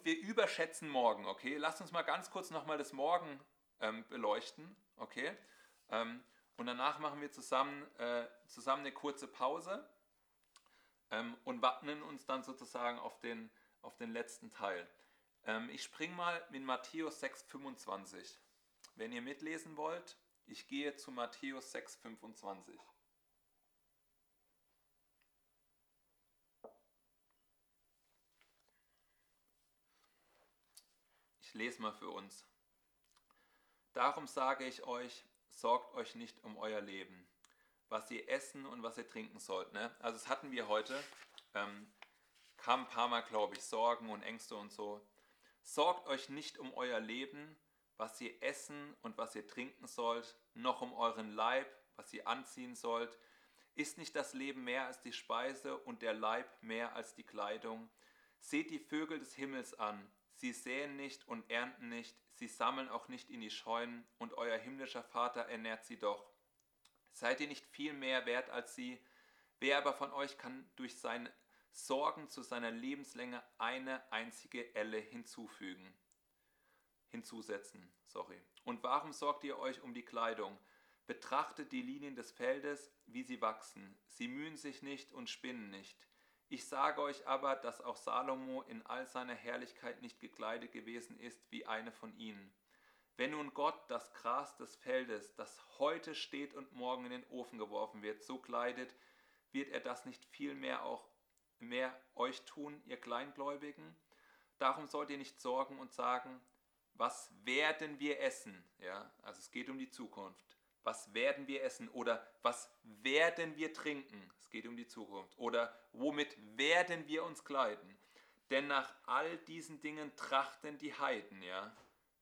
und wir überschätzen morgen, okay? Lasst uns mal ganz kurz nochmal das Morgen ähm, beleuchten, okay? Ähm, und danach machen wir zusammen, äh, zusammen eine kurze Pause ähm, und wappnen uns dann sozusagen auf den, auf den letzten Teil. Ähm, ich springe mal mit Matthäus 6,25. Wenn ihr mitlesen wollt, ich gehe zu Matthäus 6,25. Ich lese mal für uns. Darum sage ich euch, sorgt euch nicht um euer Leben, was ihr essen und was ihr trinken sollt. Ne? Also das hatten wir heute. Ähm, kam ein paar Mal, glaube ich, Sorgen und Ängste und so. Sorgt euch nicht um euer Leben, was ihr essen und was ihr trinken sollt, noch um euren Leib, was ihr anziehen sollt. Ist nicht das Leben mehr als die Speise und der Leib mehr als die Kleidung? Seht die Vögel des Himmels an, Sie säen nicht und ernten nicht, sie sammeln auch nicht in die Scheunen, und euer himmlischer Vater ernährt sie doch. Seid ihr nicht viel mehr wert als sie? Wer aber von euch kann durch seine Sorgen zu seiner Lebenslänge eine einzige Elle hinzufügen? Hinzusetzen, sorry. Und warum sorgt ihr euch um die Kleidung? Betrachtet die Linien des Feldes, wie sie wachsen. Sie mühen sich nicht und spinnen nicht. Ich sage euch aber, dass auch Salomo in all seiner Herrlichkeit nicht gekleidet gewesen ist wie eine von ihnen. Wenn nun Gott das Gras des Feldes, das heute steht und morgen in den Ofen geworfen wird, so kleidet, wird er das nicht viel mehr auch mehr euch tun, ihr Kleingläubigen? Darum sollt ihr nicht sorgen und sagen, was werden wir essen? Ja, also es geht um die Zukunft was werden wir essen oder was werden wir trinken? Es geht um die Zukunft. Oder womit werden wir uns kleiden? Denn nach all diesen Dingen trachten die Heiden, ja.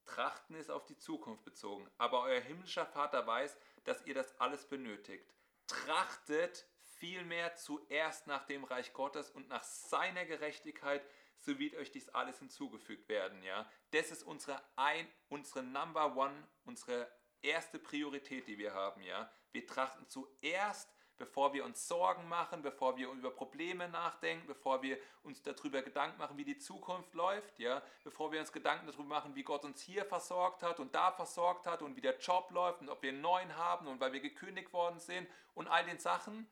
Trachten ist auf die Zukunft bezogen. Aber euer himmlischer Vater weiß, dass ihr das alles benötigt. Trachtet vielmehr zuerst nach dem Reich Gottes und nach seiner Gerechtigkeit, so wird euch dies alles hinzugefügt werden, ja. Das ist unsere ein, unsere Number One, unsere erste Priorität, die wir haben. Ja? Wir trachten zuerst, bevor wir uns Sorgen machen, bevor wir über Probleme nachdenken, bevor wir uns darüber Gedanken machen, wie die Zukunft läuft, ja? bevor wir uns Gedanken darüber machen, wie Gott uns hier versorgt hat und da versorgt hat und wie der Job läuft und ob wir einen neuen haben und weil wir gekündigt worden sind und all den Sachen.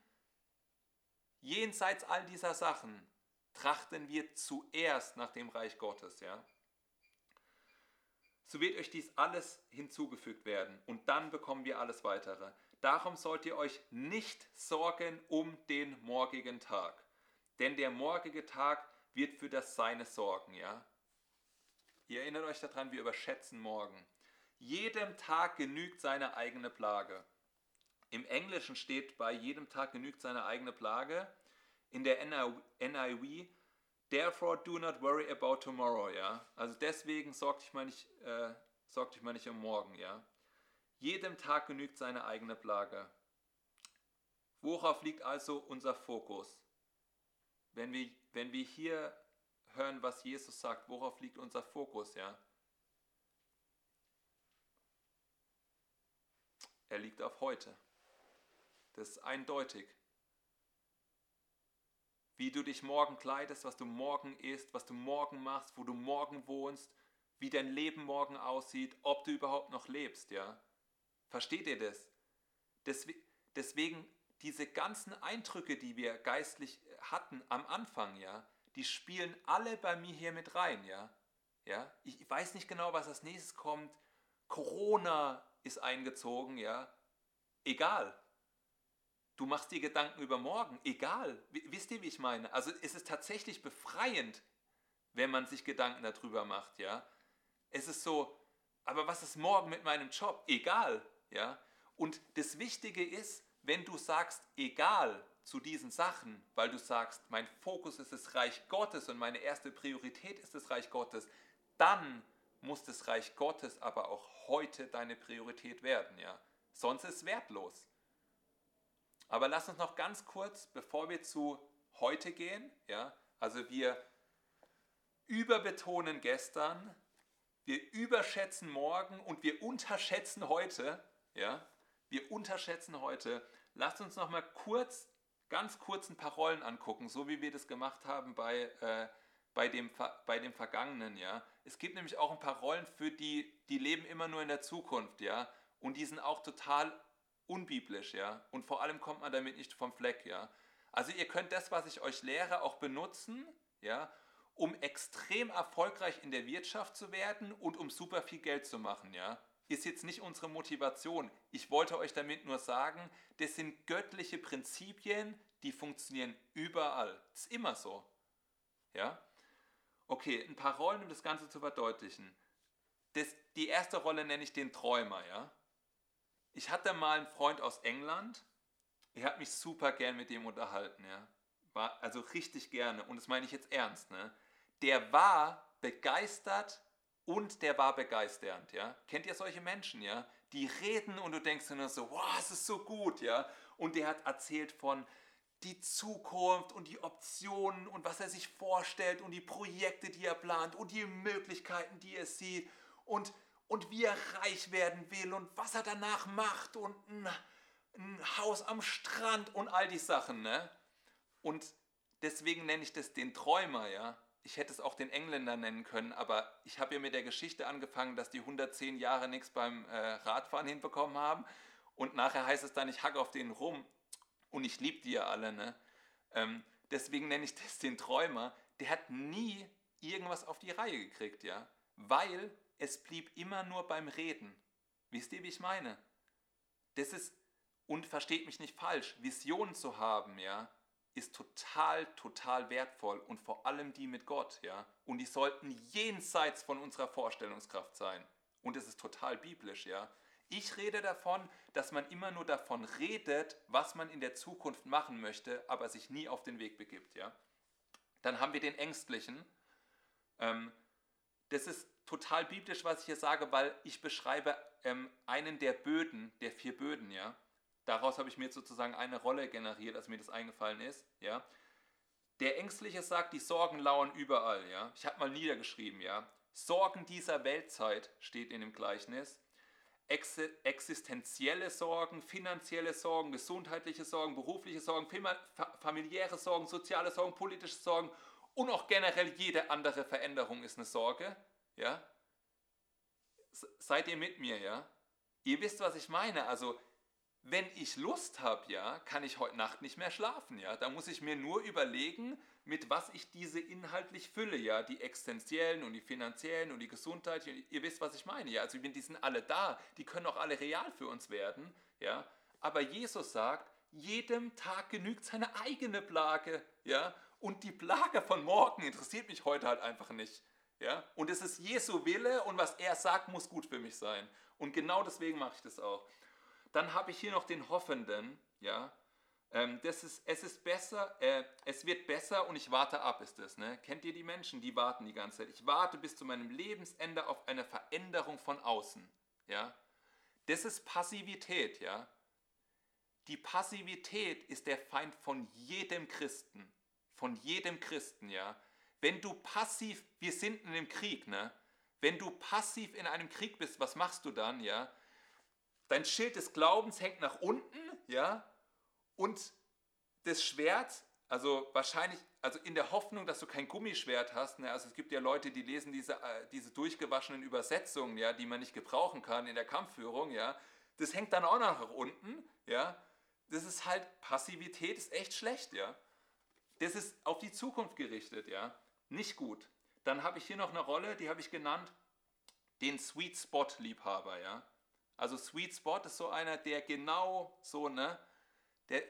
Jenseits all dieser Sachen trachten wir zuerst nach dem Reich Gottes, ja so wird euch dies alles hinzugefügt werden und dann bekommen wir alles weitere. Darum sollt ihr euch nicht sorgen um den morgigen Tag, denn der morgige Tag wird für das Seine sorgen, ja? Ihr erinnert euch daran, wir überschätzen morgen. Jedem Tag genügt seine eigene Plage. Im Englischen steht bei jedem Tag genügt seine eigene Plage. In der NIV Therefore do not worry about tomorrow, ja. Also deswegen sorg dich mal nicht, äh, sorg dich mal nicht um morgen, ja. Jedem Tag genügt seine eigene Plage. Worauf liegt also unser Fokus? Wenn wir, wenn wir hier hören, was Jesus sagt, worauf liegt unser Fokus, ja? Er liegt auf heute. Das ist eindeutig wie du dich morgen kleidest, was du morgen isst, was du morgen machst, wo du morgen wohnst, wie dein Leben morgen aussieht, ob du überhaupt noch lebst, ja? Versteht ihr das? Deswegen diese ganzen Eindrücke, die wir geistlich hatten am Anfang, ja, die spielen alle bei mir hier mit rein, ja? Ja? Ich weiß nicht genau, was als nächstes kommt. Corona ist eingezogen, ja? Egal. Du machst dir Gedanken über morgen, egal. Wisst ihr, wie ich meine? Also es ist tatsächlich befreiend, wenn man sich Gedanken darüber macht, ja. Es ist so, aber was ist morgen mit meinem Job? Egal, ja. Und das Wichtige ist, wenn du sagst, egal zu diesen Sachen, weil du sagst, mein Fokus ist das Reich Gottes und meine erste Priorität ist das Reich Gottes, dann muss das Reich Gottes aber auch heute deine Priorität werden, ja. Sonst ist es wertlos. Aber lass uns noch ganz kurz, bevor wir zu heute gehen, ja, also wir überbetonen gestern, wir überschätzen morgen und wir unterschätzen heute, ja, wir unterschätzen heute. Lasst uns noch mal kurz, ganz kurz ein paar Rollen angucken, so wie wir das gemacht haben bei, äh, bei dem, bei dem Vergangenen, ja. Es gibt nämlich auch ein paar Rollen für die, die leben immer nur in der Zukunft, ja. Und die sind auch total unbiblisch, ja. Und vor allem kommt man damit nicht vom Fleck, ja. Also ihr könnt das, was ich euch lehre, auch benutzen, ja, um extrem erfolgreich in der Wirtschaft zu werden und um super viel Geld zu machen, ja. Ist jetzt nicht unsere Motivation. Ich wollte euch damit nur sagen, das sind göttliche Prinzipien, die funktionieren überall. Ist immer so. Ja? Okay, ein paar Rollen, um das Ganze zu verdeutlichen. Das, die erste Rolle nenne ich den Träumer. Ja? Ich hatte mal einen Freund aus England. Ich habe mich super gern mit dem unterhalten. Ja? War, also richtig gerne. Und das meine ich jetzt ernst. Ne? Der war begeistert und der war begeisternd. Ja? Kennt ihr solche Menschen? Ja? Die reden und du denkst nur so, wow, es ist so gut. Ja? Und der hat erzählt von die Zukunft und die Optionen und was er sich vorstellt und die Projekte, die er plant und die Möglichkeiten, die er sieht und, und wie er reich werden will und was er danach macht und ein, ein Haus am Strand und all die Sachen. Ne? Und deswegen nenne ich das den Träumer, ja. Ich hätte es auch den Engländer nennen können, aber ich habe ja mit der Geschichte angefangen, dass die 110 Jahre nichts beim äh, Radfahren hinbekommen haben und nachher heißt es dann, ich hack auf den rum und ich liebe die ja alle, ne? Ähm, deswegen nenne ich das den Träumer. Der hat nie irgendwas auf die Reihe gekriegt, ja? Weil es blieb immer nur beim Reden. Wisst ihr, wie ich meine? Das ist, und versteht mich nicht falsch, Visionen zu haben, ja, ist total, total wertvoll und vor allem die mit Gott, ja. Und die sollten jenseits von unserer Vorstellungskraft sein. Und es ist total biblisch, ja. Ich rede davon, dass man immer nur davon redet, was man in der Zukunft machen möchte, aber sich nie auf den Weg begibt. Ja? Dann haben wir den Ängstlichen. Ähm, das ist total biblisch, was ich hier sage, weil ich beschreibe ähm, einen der Böden, der vier Böden. Ja? Daraus habe ich mir sozusagen eine Rolle generiert, als mir das eingefallen ist. Ja? Der Ängstliche sagt, die Sorgen lauern überall. Ja? Ich habe mal niedergeschrieben, ja. Sorgen dieser Weltzeit steht in dem Gleichnis existenzielle Sorgen, finanzielle Sorgen, gesundheitliche Sorgen, berufliche Sorgen, familiäre Sorgen, soziale Sorgen, politische Sorgen und auch generell jede andere Veränderung ist eine Sorge. Ja? Seid ihr mit mir, ja? Ihr wisst, was ich meine. Also wenn ich Lust habe, ja, kann ich heute Nacht nicht mehr schlafen, ja. Da muss ich mir nur überlegen, mit was ich diese inhaltlich fülle, ja. Die existenziellen und die finanziellen und die Gesundheit, ihr wisst, was ich meine, ja. Also die sind alle da, die können auch alle real für uns werden, ja. Aber Jesus sagt, jedem Tag genügt seine eigene Plage, ja. Und die Plage von morgen interessiert mich heute halt einfach nicht. Ja? Und es ist Jesu Wille und was er sagt, muss gut für mich sein. Und genau deswegen mache ich das auch. Dann habe ich hier noch den Hoffenden, ja. Ähm, das ist, es ist besser, äh, es wird besser und ich warte ab, ist das. Ne? Kennt ihr die Menschen, die warten die ganze Zeit? Ich warte bis zu meinem Lebensende auf eine Veränderung von außen. Ja? Das ist Passivität, ja. Die Passivität ist der Feind von jedem Christen. Von jedem Christen, ja. Wenn du passiv, wir sind in einem Krieg, ne? Wenn du passiv in einem Krieg bist, was machst du dann, ja? Dein Schild des Glaubens hängt nach unten, ja, und das Schwert, also wahrscheinlich, also in der Hoffnung, dass du kein Gummischwert hast, ne, also es gibt ja Leute, die lesen diese, äh, diese durchgewaschenen Übersetzungen, ja, die man nicht gebrauchen kann in der Kampfführung, ja, das hängt dann auch noch nach unten, ja, das ist halt, Passivität ist echt schlecht, ja. Das ist auf die Zukunft gerichtet, ja, nicht gut. Dann habe ich hier noch eine Rolle, die habe ich genannt, den Sweet Spot Liebhaber, ja. Also Sweet Spot ist so einer, der genau so, ne, der,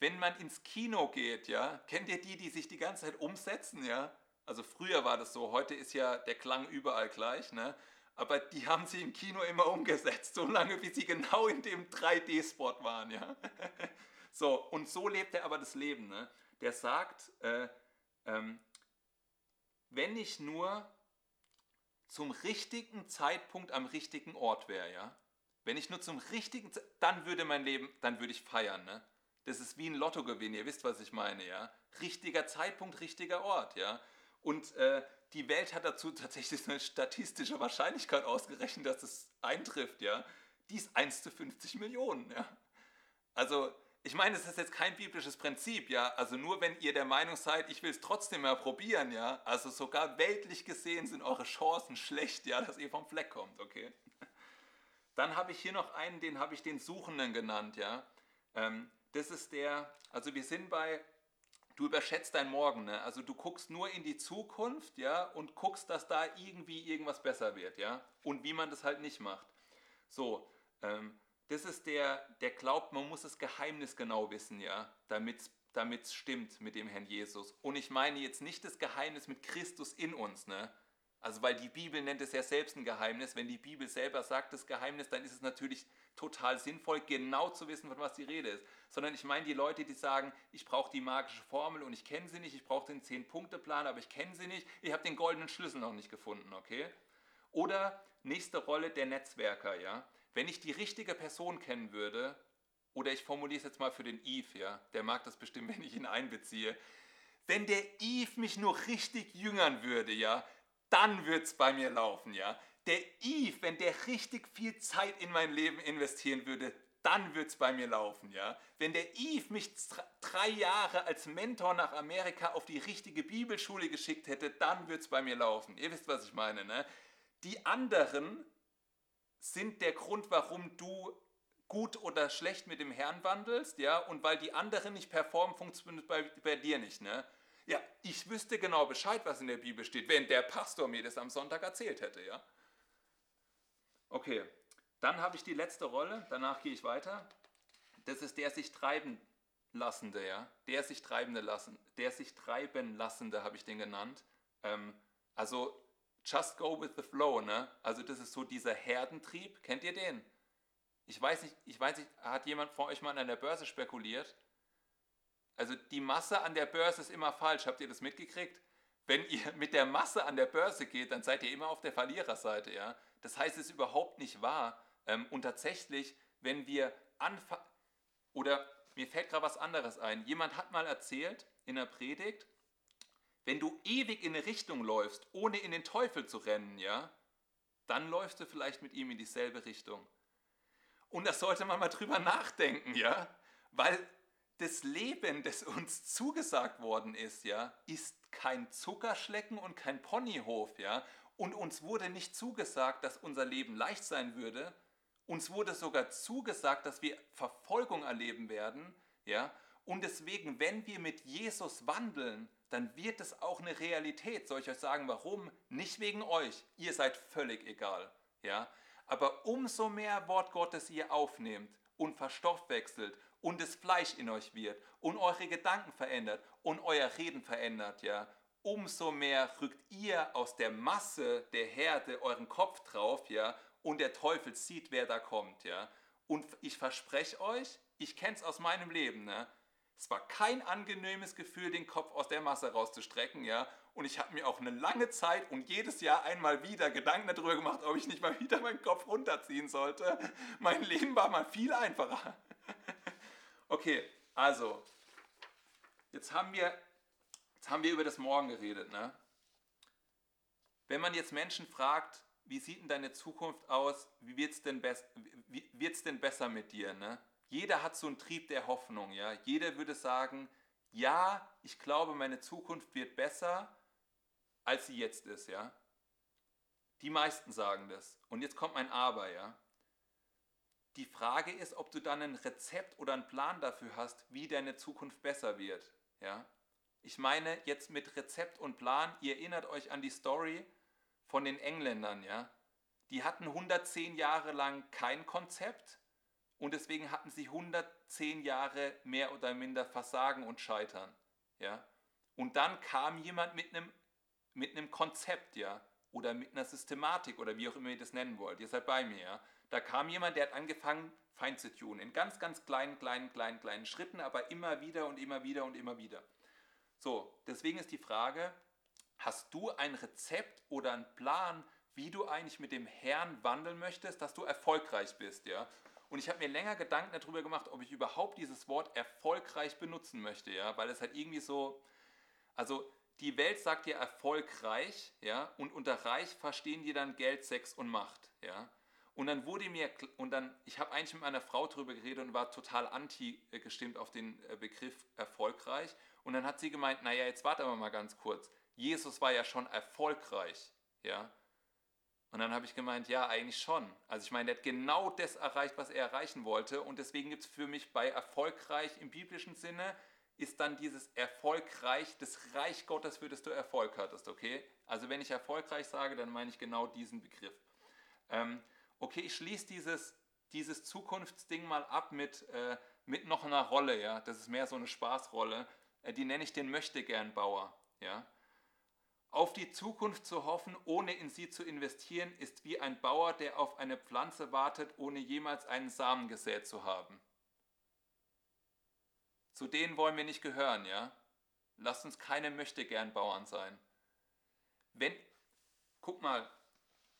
wenn man ins Kino geht, ja, kennt ihr die, die sich die ganze Zeit umsetzen, ja? Also früher war das so, heute ist ja der Klang überall gleich, ne? Aber die haben sie im Kino immer umgesetzt, so lange, bis sie genau in dem 3D-Spot waren, ja? So, und so lebt er aber das Leben, ne? Der sagt, äh, ähm, wenn ich nur zum richtigen Zeitpunkt am richtigen Ort wäre, ja? Wenn ich nur zum richtigen, dann würde mein Leben, dann würde ich feiern. Ne? Das ist wie ein Lottogewinn, ihr wisst, was ich meine, ja. Richtiger Zeitpunkt, richtiger Ort, ja. Und äh, die Welt hat dazu tatsächlich eine statistische Wahrscheinlichkeit ausgerechnet, dass es eintrifft, ja. Die ist 1 zu 50 Millionen, ja. Also, ich meine, es ist jetzt kein biblisches Prinzip, ja. Also nur wenn ihr der Meinung seid, ich will es trotzdem mal probieren, ja. Also sogar weltlich gesehen sind eure Chancen schlecht, ja, dass ihr vom Fleck kommt, okay. Dann habe ich hier noch einen, den habe ich den Suchenden genannt, ja. Ähm, das ist der, also wir sind bei, du überschätzt dein Morgen, ne? Also du guckst nur in die Zukunft, ja, und guckst, dass da irgendwie irgendwas besser wird, ja. Und wie man das halt nicht macht. So, ähm, das ist der, der glaubt, man muss das Geheimnis genau wissen, ja, damit es stimmt mit dem Herrn Jesus. Und ich meine jetzt nicht das Geheimnis mit Christus in uns, ne? Also weil die Bibel nennt es ja selbst ein Geheimnis. Wenn die Bibel selber sagt das Geheimnis, dann ist es natürlich total sinnvoll, genau zu wissen, von was die Rede ist. Sondern ich meine die Leute, die sagen, ich brauche die magische Formel und ich kenne sie nicht, ich brauche den 10-Punkte-Plan, aber ich kenne sie nicht, ich habe den goldenen Schlüssel noch nicht gefunden, okay? Oder nächste Rolle der Netzwerker, ja? Wenn ich die richtige Person kennen würde, oder ich formuliere es jetzt mal für den Eve, ja, der mag das bestimmt, wenn ich ihn einbeziehe. Wenn der Eve mich nur richtig jüngern würde, ja, dann wird es bei mir laufen, ja. Der Eve, wenn der richtig viel Zeit in mein Leben investieren würde, dann wird es bei mir laufen, ja. Wenn der Eve mich drei Jahre als Mentor nach Amerika auf die richtige Bibelschule geschickt hätte, dann wird es bei mir laufen. Ihr wisst, was ich meine, ne? Die anderen, sind der Grund, warum du gut oder schlecht mit dem Herrn wandelst, ja, und weil die anderen nicht performen, funktioniert bei, bei dir nicht, ne? Ja, ich wüsste genau Bescheid, was in der Bibel steht, wenn der Pastor mir das am Sonntag erzählt hätte, ja. Okay, dann habe ich die letzte Rolle, danach gehe ich weiter. Das ist der sich treiben lassende, ja, der sich treibende lassen, der sich treiben lassende habe ich den genannt. Ähm, also just go with the flow, ne? Also das ist so dieser Herdentrieb. Kennt ihr den? Ich weiß nicht, ich weiß nicht, hat jemand von euch mal an der Börse spekuliert? Also die Masse an der Börse ist immer falsch. Habt ihr das mitgekriegt? Wenn ihr mit der Masse an der Börse geht, dann seid ihr immer auf der Verliererseite, ja? Das heißt, es ist überhaupt nicht wahr. Ähm, und tatsächlich, wenn wir anfangen, oder mir fällt gerade was anderes ein. Jemand hat mal erzählt in der Predigt, wenn du ewig in eine Richtung läufst, ohne in den Teufel zu rennen, ja, dann läufst du vielleicht mit ihm in dieselbe Richtung. Und da sollte man mal drüber nachdenken, ja, weil das Leben, das uns zugesagt worden ist, ja, ist kein Zuckerschlecken und kein Ponyhof, ja, und uns wurde nicht zugesagt, dass unser Leben leicht sein würde. Uns wurde sogar zugesagt, dass wir Verfolgung erleben werden, ja. Und deswegen, wenn wir mit Jesus wandeln, dann wird es auch eine Realität. Soll ich euch sagen, warum? Nicht wegen euch. Ihr seid völlig egal. Ja? Aber umso mehr Wort Gottes ihr aufnehmt und verstoffwechselt und das Fleisch in euch wird und eure Gedanken verändert und euer Reden verändert, ja, umso mehr rückt ihr aus der Masse der Herde euren Kopf drauf, ja, und der Teufel sieht, wer da kommt, ja. Und ich verspreche euch, ich kenne es aus meinem Leben, ne? Es war kein angenehmes Gefühl, den Kopf aus der Masse rauszustrecken, ja. Und ich habe mir auch eine lange Zeit und jedes Jahr einmal wieder Gedanken darüber gemacht, ob ich nicht mal wieder meinen Kopf runterziehen sollte. Mein Leben war mal viel einfacher. Okay, also, jetzt haben wir, jetzt haben wir über das Morgen geredet, ne? Wenn man jetzt Menschen fragt, wie sieht denn deine Zukunft aus, wie wird es denn, denn besser mit dir, ne? Jeder hat so einen Trieb der Hoffnung, ja. Jeder würde sagen, ja, ich glaube, meine Zukunft wird besser, als sie jetzt ist, ja. Die meisten sagen das. Und jetzt kommt mein Aber, ja. Die Frage ist, ob du dann ein Rezept oder einen Plan dafür hast, wie deine Zukunft besser wird, ja. Ich meine jetzt mit Rezept und Plan, ihr erinnert euch an die Story von den Engländern, ja. Die hatten 110 Jahre lang kein Konzept, und deswegen hatten sie 110 Jahre mehr oder minder Versagen und Scheitern. Ja? Und dann kam jemand mit einem, mit einem Konzept, ja, oder mit einer Systematik oder wie auch immer ihr das nennen wollt. Ihr seid bei mir, ja. Da kam jemand, der hat angefangen, fein zu tun. In ganz, ganz kleinen, kleinen, kleinen, kleinen Schritten, aber immer wieder und immer wieder und immer wieder. So, deswegen ist die Frage, hast du ein Rezept oder einen Plan, wie du eigentlich mit dem Herrn wandeln möchtest, dass du erfolgreich bist, ja? Und ich habe mir länger Gedanken darüber gemacht, ob ich überhaupt dieses Wort erfolgreich benutzen möchte, ja, weil es halt irgendwie so, also die Welt sagt ja erfolgreich, ja, und unter reich verstehen die dann Geld, Sex und Macht, ja. Und dann wurde mir, und dann, ich habe eigentlich mit meiner Frau darüber geredet und war total anti gestimmt auf den äh, Begriff erfolgreich. Und dann hat sie gemeint, naja, jetzt warte aber mal ganz kurz. Jesus war ja schon erfolgreich, ja. Und dann habe ich gemeint, ja, eigentlich schon. Also ich meine, er hat genau das erreicht, was er erreichen wollte. Und deswegen gibt es für mich bei erfolgreich im biblischen Sinne, ist dann dieses erfolgreich, das Reich Gottes, für das du Erfolg hattest, okay? Also wenn ich erfolgreich sage, dann meine ich genau diesen Begriff. Ähm, okay, ich schließe dieses, dieses Zukunftsding mal ab mit, äh, mit noch einer Rolle, ja. Das ist mehr so eine Spaßrolle. Äh, die nenne ich den Möchtegernbauer, ja. Auf die Zukunft zu hoffen, ohne in sie zu investieren, ist wie ein Bauer, der auf eine Pflanze wartet, ohne jemals einen Samen gesät zu haben. Zu denen wollen wir nicht gehören, ja? Lasst uns keine Möchtegern-Bauern sein. Wenn, guck mal,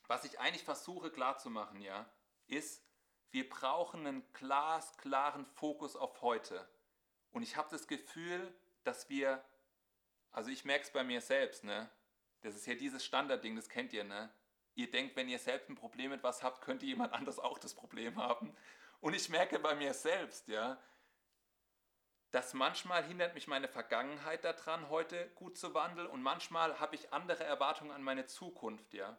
was ich eigentlich versuche klarzumachen, ja, ist, wir brauchen einen glasklaren Fokus auf heute. Und ich habe das Gefühl, dass wir, also ich merke es bei mir selbst, ne? Das ist ja dieses Standardding, das kennt ihr, ne? Ihr denkt, wenn ihr selbst ein Problem mit was habt, könnte jemand anders auch das Problem haben. Und ich merke bei mir selbst, ja, dass manchmal hindert mich meine Vergangenheit daran, heute gut zu wandeln und manchmal habe ich andere Erwartungen an meine Zukunft, ja.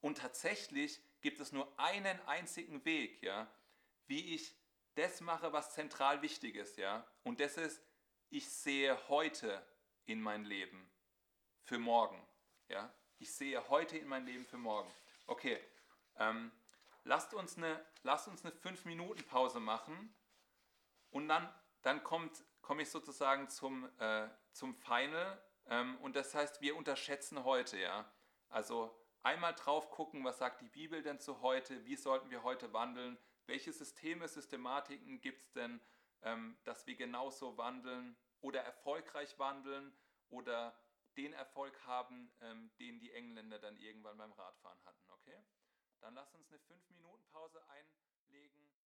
Und tatsächlich gibt es nur einen einzigen Weg, ja, wie ich das mache, was zentral wichtig ist, ja. Und das ist, ich sehe heute in mein Leben für morgen, ja. Ich sehe heute in mein Leben für morgen. Okay, ähm, lasst uns eine, lasst uns eine 5-Minuten-Pause machen und dann, dann kommt, komme ich sozusagen zum, äh, zum Final ähm, und das heißt, wir unterschätzen heute, ja. Also einmal drauf gucken, was sagt die Bibel denn zu heute, wie sollten wir heute wandeln, welche Systeme, Systematiken gibt es denn, ähm, dass wir genauso wandeln oder erfolgreich wandeln oder den Erfolg haben, ähm, den die Engländer dann irgendwann beim Radfahren hatten, okay? Dann lass uns eine 5-Minuten-Pause einlegen.